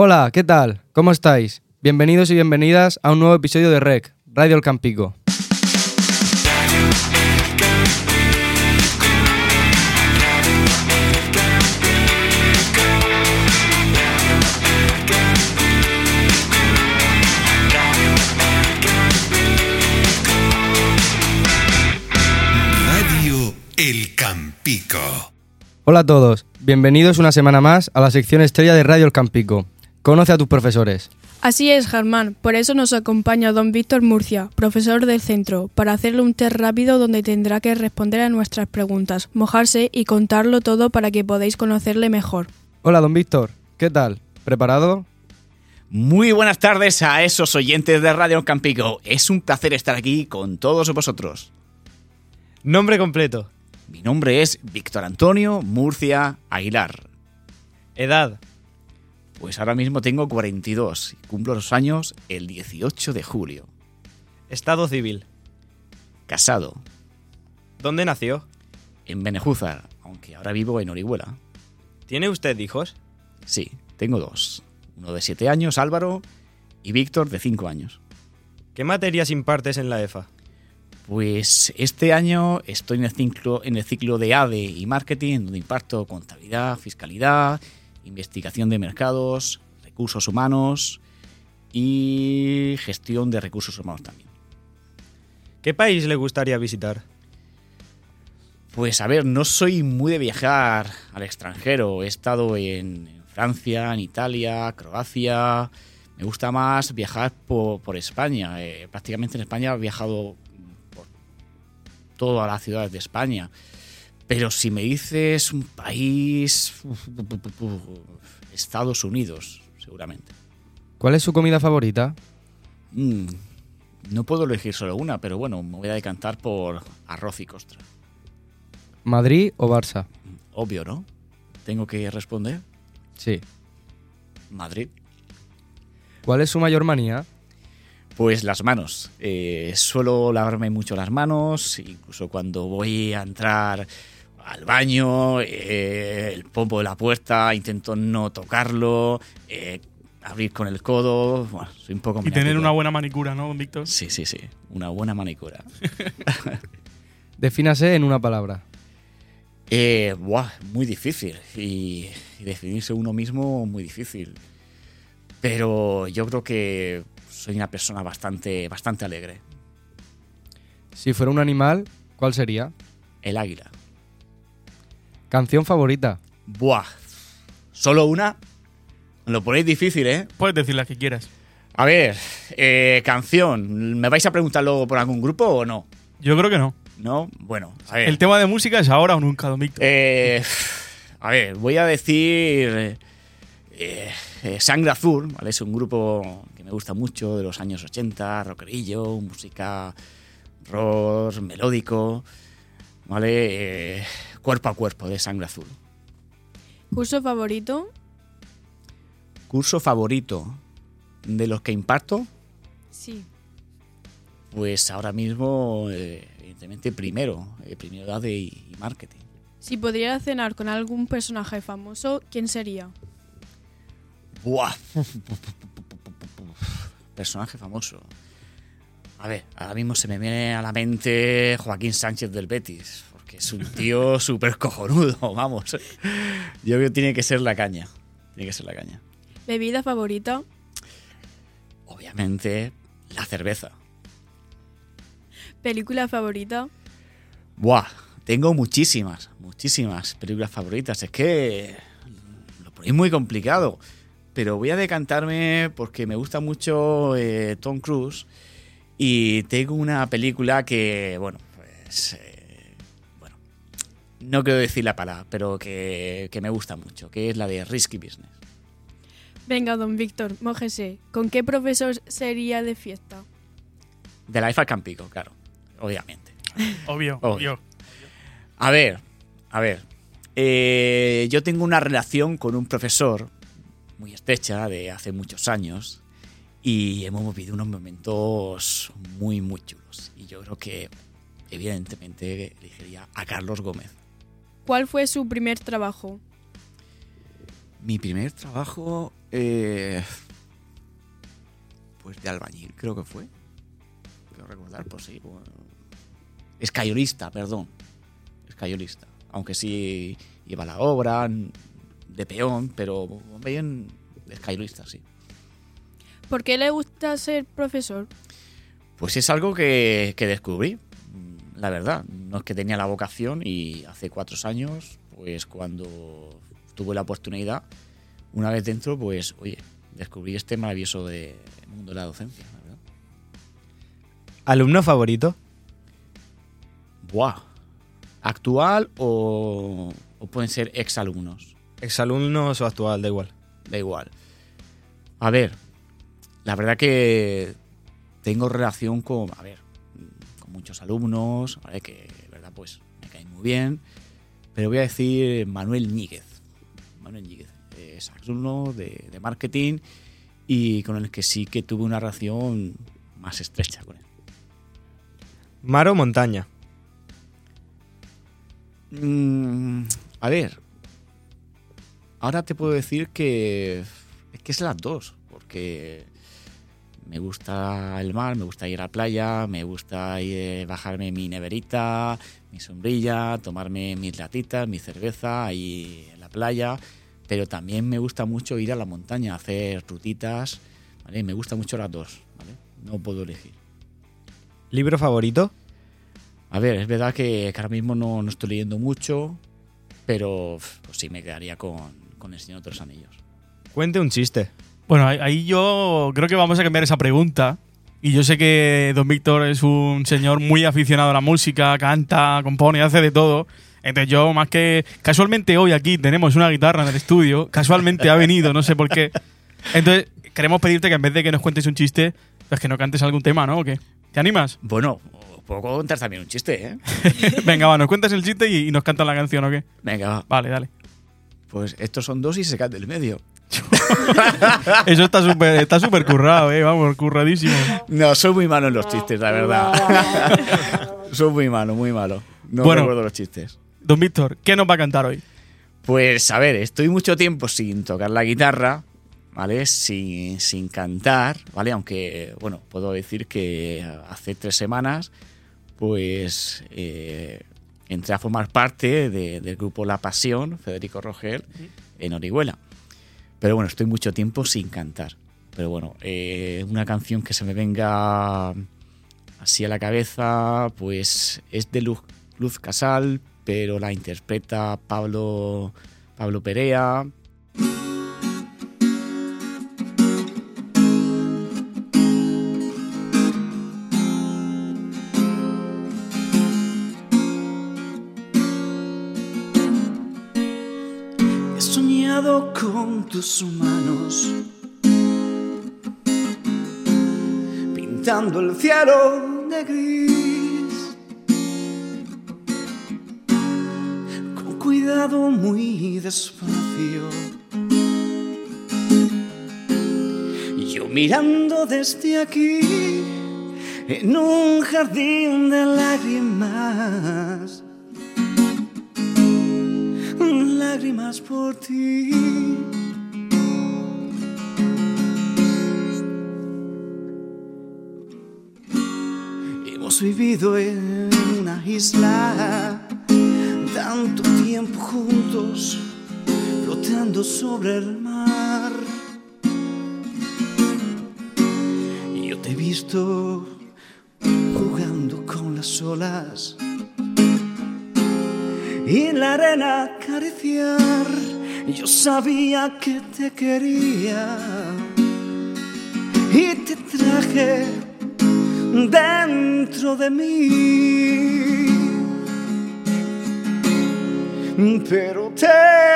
Hola, ¿qué tal? ¿Cómo estáis? Bienvenidos y bienvenidas a un nuevo episodio de REC, Radio El Campico. Radio El Campico. Hola a todos, bienvenidos una semana más a la sección estrella de Radio El Campico. Conoce a tus profesores. Así es, Germán. Por eso nos acompaña don Víctor Murcia, profesor del centro, para hacerle un test rápido donde tendrá que responder a nuestras preguntas, mojarse y contarlo todo para que podáis conocerle mejor. Hola, don Víctor, ¿qué tal? ¿Preparado? Muy buenas tardes a esos oyentes de Radio Campico. Es un placer estar aquí con todos vosotros. Nombre completo. Mi nombre es Víctor Antonio Murcia Aguilar. Edad. Pues ahora mismo tengo 42 y cumplo los años el 18 de julio. Estado civil. Casado ¿Dónde nació? en Benejúzar, aunque ahora vivo en Orihuela. ¿Tiene usted hijos? Sí, tengo dos. Uno de 7 años, Álvaro, y Víctor de 5 años. ¿Qué materias impartes en la EFA? Pues este año estoy en el ciclo, en el ciclo de ADE y marketing, donde imparto contabilidad, fiscalidad, investigación de mercados, recursos humanos y gestión de recursos humanos también. ¿Qué país le gustaría visitar? Pues a ver, no soy muy de viajar al extranjero. He estado en, en Francia, en Italia, Croacia. Me gusta más viajar por, por España. Eh, prácticamente en España he viajado por todas las ciudades de España. Pero si me dices un país, Estados Unidos, seguramente. ¿Cuál es su comida favorita? Mm, no puedo elegir solo una, pero bueno, me voy a decantar por arroz y costra. ¿Madrid o Barça? Obvio, ¿no? Tengo que responder. Sí. Madrid. ¿Cuál es su mayor manía? Pues las manos. Eh, suelo lavarme mucho las manos, incluso cuando voy a entrar al baño, eh, el pompo de la puerta, intento no tocarlo, eh, abrir con el codo. Bueno, soy un poco Y tener una buena manicura, ¿no, Víctor? Sí, sí, sí. Una buena manicura. Defínase en una palabra. Eh, buah, muy difícil. Y, y definirse uno mismo, muy difícil. Pero yo creo que soy una persona bastante, bastante alegre. Si fuera un animal, ¿cuál sería? El águila. ¿Canción favorita? Buah. ¿Solo una? Lo ponéis difícil, ¿eh? Puedes decir la que quieras. A ver, eh, canción. ¿Me vais a preguntar luego por algún grupo o no? Yo creo que no. ¿No? Bueno, a ver. El tema de música es ahora o nunca, don Víctor. Eh, a ver, voy a decir. eh, eh, Sangre Azul, ¿vale? Es un grupo que me gusta mucho de los años 80, rockerillo, música rock, melódico, ¿vale? Cuerpo a cuerpo de Sangre Azul. ¿Curso favorito? Curso favorito de los que imparto, Sí. pues ahora mismo, eh, evidentemente, primero, eh, primero edad y marketing. Si pudiera cenar con algún personaje famoso, ¿quién sería? Buah. Personaje famoso. A ver, ahora mismo se me viene a la mente Joaquín Sánchez del Betis, porque es un tío súper cojonudo, vamos. Yo creo que tiene que ser la caña. Tiene que ser la caña. ¿Bebida favorita? Obviamente, la cerveza. ¿Película favorita? Buah, tengo muchísimas, muchísimas películas favoritas. Es que lo ponéis muy complicado. Pero voy a decantarme porque me gusta mucho eh, Tom Cruise. Y tengo una película que, bueno, pues. No quiero decir la palabra, pero que, que me gusta mucho, que es la de Risky Business. Venga, don Víctor, mójese. ¿Con qué profesor sería de fiesta? De la IFA Campico, claro, obviamente. Obvio, Obvio. obvio. A ver, a ver. Eh, yo tengo una relación con un profesor muy estrecha de hace muchos años y hemos vivido unos momentos muy, muy chulos. Y yo creo que, evidentemente, elegiría a Carlos Gómez. ¿Cuál fue su primer trabajo? Mi primer trabajo, Eh, pues de albañil, creo que fue. Quiero recordar, pues sí. bueno. Escayolista, perdón. Escayolista. Aunque sí iba a la obra, de peón, pero bien escayolista, sí. ¿Por qué le gusta ser profesor? Pues es algo que, que descubrí, la verdad. No es que tenía la vocación y hace cuatro años, pues cuando tuve la oportunidad, una vez dentro, pues oye, descubrí este maravilloso de mundo de la docencia, verdad. ¿Alumno favorito? Buah. ¿Actual o, o pueden ser exalumnos? ¿Exalumnos o actual? Da igual. Da igual. A ver, la verdad que tengo relación con, a ver, muchos alumnos, ¿vale? que, de verdad, pues me caen muy bien. Pero voy a decir Manuel Ñíguez. Manuel Ñíguez es alumno de, de marketing y con el que sí que tuve una relación más estrecha con él. ¿Mar o montaña? Mm, a ver, ahora te puedo decir que es que es las dos, porque me gusta el mar, me gusta ir a la playa, me gusta ir, eh, bajarme mi neverita, mi sombrilla, tomarme mis latitas, mi cerveza ahí en la playa, pero también me gusta mucho ir a la montaña, hacer rutitas, ¿vale? Me gusta mucho las dos, ¿vale? No puedo elegir. ¿Libro favorito? A ver, es verdad que, que ahora mismo no, no estoy leyendo mucho, pero pues sí me quedaría con, con El Señor de los Anillos. Cuente un chiste. Bueno, ahí, yo creo que vamos a cambiar esa pregunta. Y yo sé que Don Víctor es un señor muy aficionado a la música, canta, compone, hace de todo. Entonces yo más que... Casualmente hoy aquí tenemos una guitarra en el estudio. Casualmente ha venido, no sé por qué. Entonces queremos pedirte que en vez de que nos cuentes un chiste, pues que no cantes algún tema, ¿no? ¿O qué? ¿Te animas? Bueno, puedo contar también un chiste, ¿eh? Venga, va, nos cuentas el chiste y, y nos cantas la canción, ¿o qué? Venga, va. Vale, dale. Pues estos son dos y se caen del medio. Eso está súper está súper currado, ¿eh? Vamos, curradísimo. No, soy muy malo en los chistes, la verdad. soy muy malo, muy malo. No Bueno. recuerdo los chistes. Don Víctor, ¿qué nos va a cantar hoy? Pues a ver, estoy mucho tiempo sin tocar la guitarra, ¿vale? Sin, sin cantar, ¿vale? Aunque, bueno, puedo decir que hace tres semanas, pues eh, entré a formar parte de- del grupo La Pasión, Federico Rogel, en Orihuela. Pero bueno, estoy mucho tiempo sin cantar. Pero bueno, eh, una canción que se me venga así a la cabeza, pues es de Luz, Luz Casal, pero la interpreta Pablo, Pablo Perea. Tus manos, pintando el cielo de gris, con cuidado muy despacio. Yo mirando desde aquí, en un jardín de lágrimas lágrimas por ti. Hemos vivido en una isla tanto tiempo juntos, flotando sobre el mar. Yo te he visto jugando con las olas y la arena acariciar. Yo sabía que te quería y te traje dentro de mí. Pero te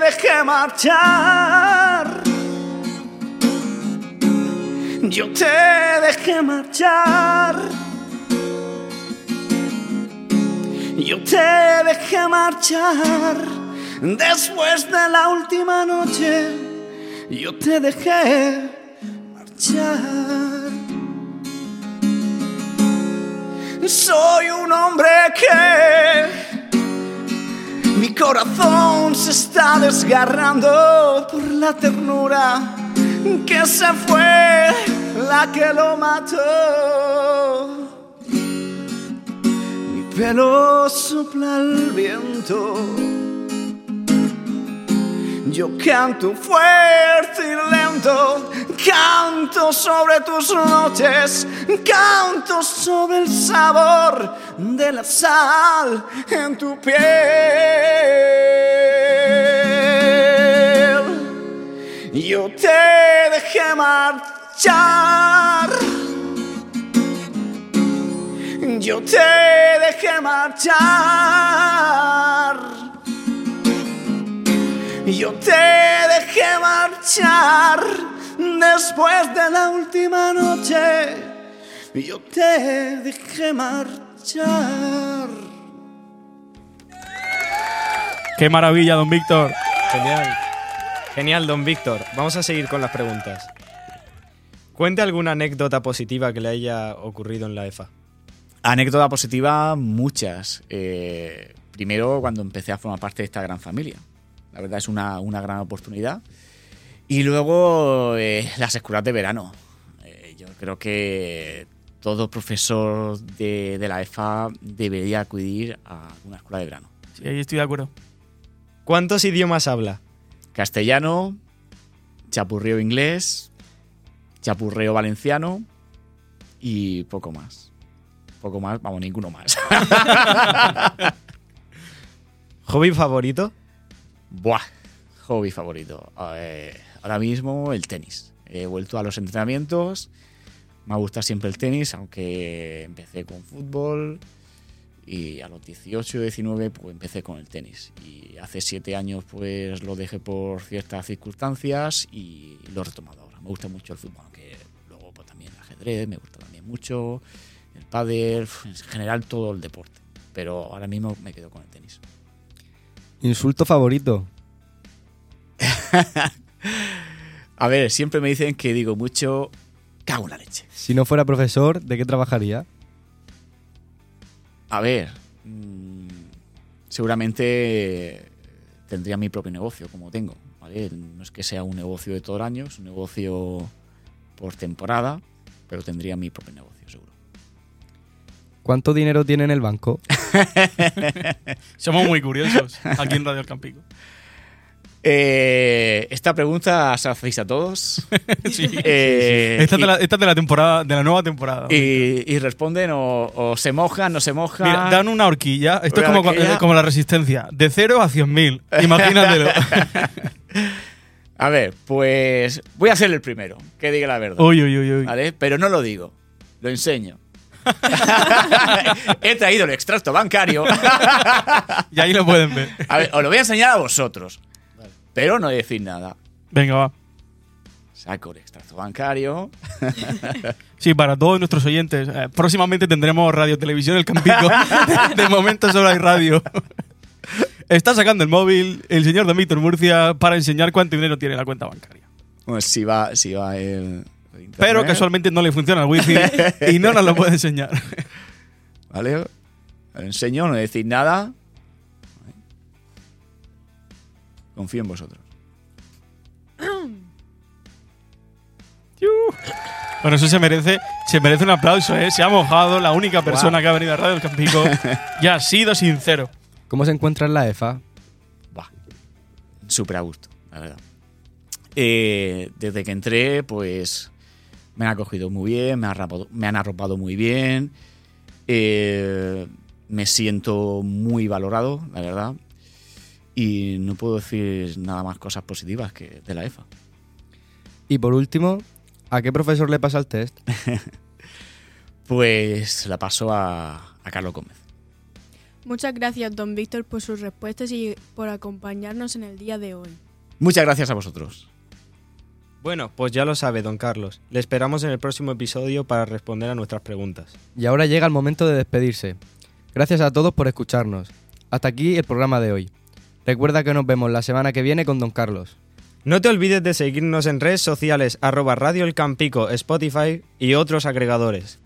dejé marchar. Yo te dejé marchar. Yo te dejé marchar después de la última noche. Yo te dejé marchar. Soy un hombre que mi corazón se está desgarrando por la ternura que se fue la que lo mató. Mi pelo sopla el viento. Yo canto fuerte y canto sobre tus noches, canto sobre el sabor de la sal en tu piel. Yo te dejé marchar. Yo te dejé marchar. Yo te dejé marchar después de la última noche. Yo te dejé marchar. Qué maravilla, don Víctor. Genial. Genial, don Víctor. Vamos a seguir con las preguntas. Cuente alguna anécdota positiva que le haya ocurrido en la EFA. Anécdota positiva, muchas. Eh, primero, cuando empecé a formar parte de esta gran familia. La verdad es una, una gran oportunidad. Y luego, eh, las escuelas de verano. Eh, yo creo que todo profesor de, de la EFA debería acudir a una escuela de verano. Sí, ahí estoy de acuerdo. ¿Cuántos idiomas habla? Castellano, chapurreo inglés, chapurreo valenciano y poco más. Poco más, vamos, ninguno más. ¿Hobby favorito? Buah, hobby favorito. Eh, ahora mismo el tenis. He vuelto a los entrenamientos. Me gusta siempre el tenis, aunque empecé con fútbol y a los 18, 19 pues empecé con el tenis. Y hace 7 años pues lo dejé por ciertas circunstancias y lo he retomado ahora. Me gusta mucho el fútbol, aunque luego pues, también el ajedrez me gusta también mucho, el pádel, en general todo el deporte. Pero ahora mismo me quedo con el tenis. Insulto favorito. A ver, siempre me dicen que digo mucho, cago en la leche. Si no fuera profesor, ¿de qué trabajaría? A ver, mm, seguramente tendría mi propio negocio, como tengo. ¿vale? No es que sea un negocio de todo el año, es un negocio por temporada, pero tendría mi propio negocio, seguro. ¿Cuánto dinero tiene en el banco? Somos muy curiosos aquí en Radio El Campico. Eh, esta pregunta se la hacéis a todos. Sí. Eh, Esta es de la, esta es de la temporada, de la nueva temporada. y, y responden o, o se mojan, no se mojan. Mira, dan una horquilla. Esto Una es como, horquilla. como la resistencia. De 0 a 100.000. Imagínatelo. A ver, pues voy a ser el primero, que diga la verdad. uy, uy, uy, uy. ¿Vale? Pero no lo digo, lo enseño. He traído el extracto bancario. Y ahí lo pueden ver. A ver, os lo voy a enseñar a vosotros. Pero no decir nada. Venga, va. Saco el extracto bancario. Sí, para todos nuestros oyentes. eh, próximamente tendremos radio televisión El Campico. de momento solo hay radio. Está sacando el móvil el señor Don Víctor Murcia para enseñar cuánto dinero tiene la cuenta bancaria. Si va, si va el. Internet, Pero casualmente no le funciona el wifi y no nos lo puede enseñar. ¿Vale? Enseño, no decir nada. Confío en vosotros. Bueno, eso se merece, se merece un aplauso, ¿eh? Se ha mojado la única persona que ha venido a Radio El Campico y ha sido sincero. ¿Cómo se encuentra en la EFA? Va. Súper a gusto, la verdad. Eh, desde que entré, pues me han acogido muy bien, me han arropado, me han arropado muy bien. eh, me siento muy valorado, la verdad. Y no puedo decir nada más cosas positivas que de la EFA. Y por último, ¿a qué profesor le pasa el test? Pues la paso a, a Carlos Gómez. Muchas gracias, don Víctor, por sus respuestas y por acompañarnos en el día de hoy. Muchas gracias a vosotros. Bueno, pues ya lo sabe, don Carlos. Le esperamos en el próximo episodio para responder a nuestras preguntas. Y ahora llega el momento de despedirse. Gracias a todos por escucharnos. Hasta aquí el programa de hoy. Recuerda que nos vemos la semana que viene con Don Carlos. No te olvides de seguirnos en redes sociales arroba Radio El Campico, Spotify y otros agregadores.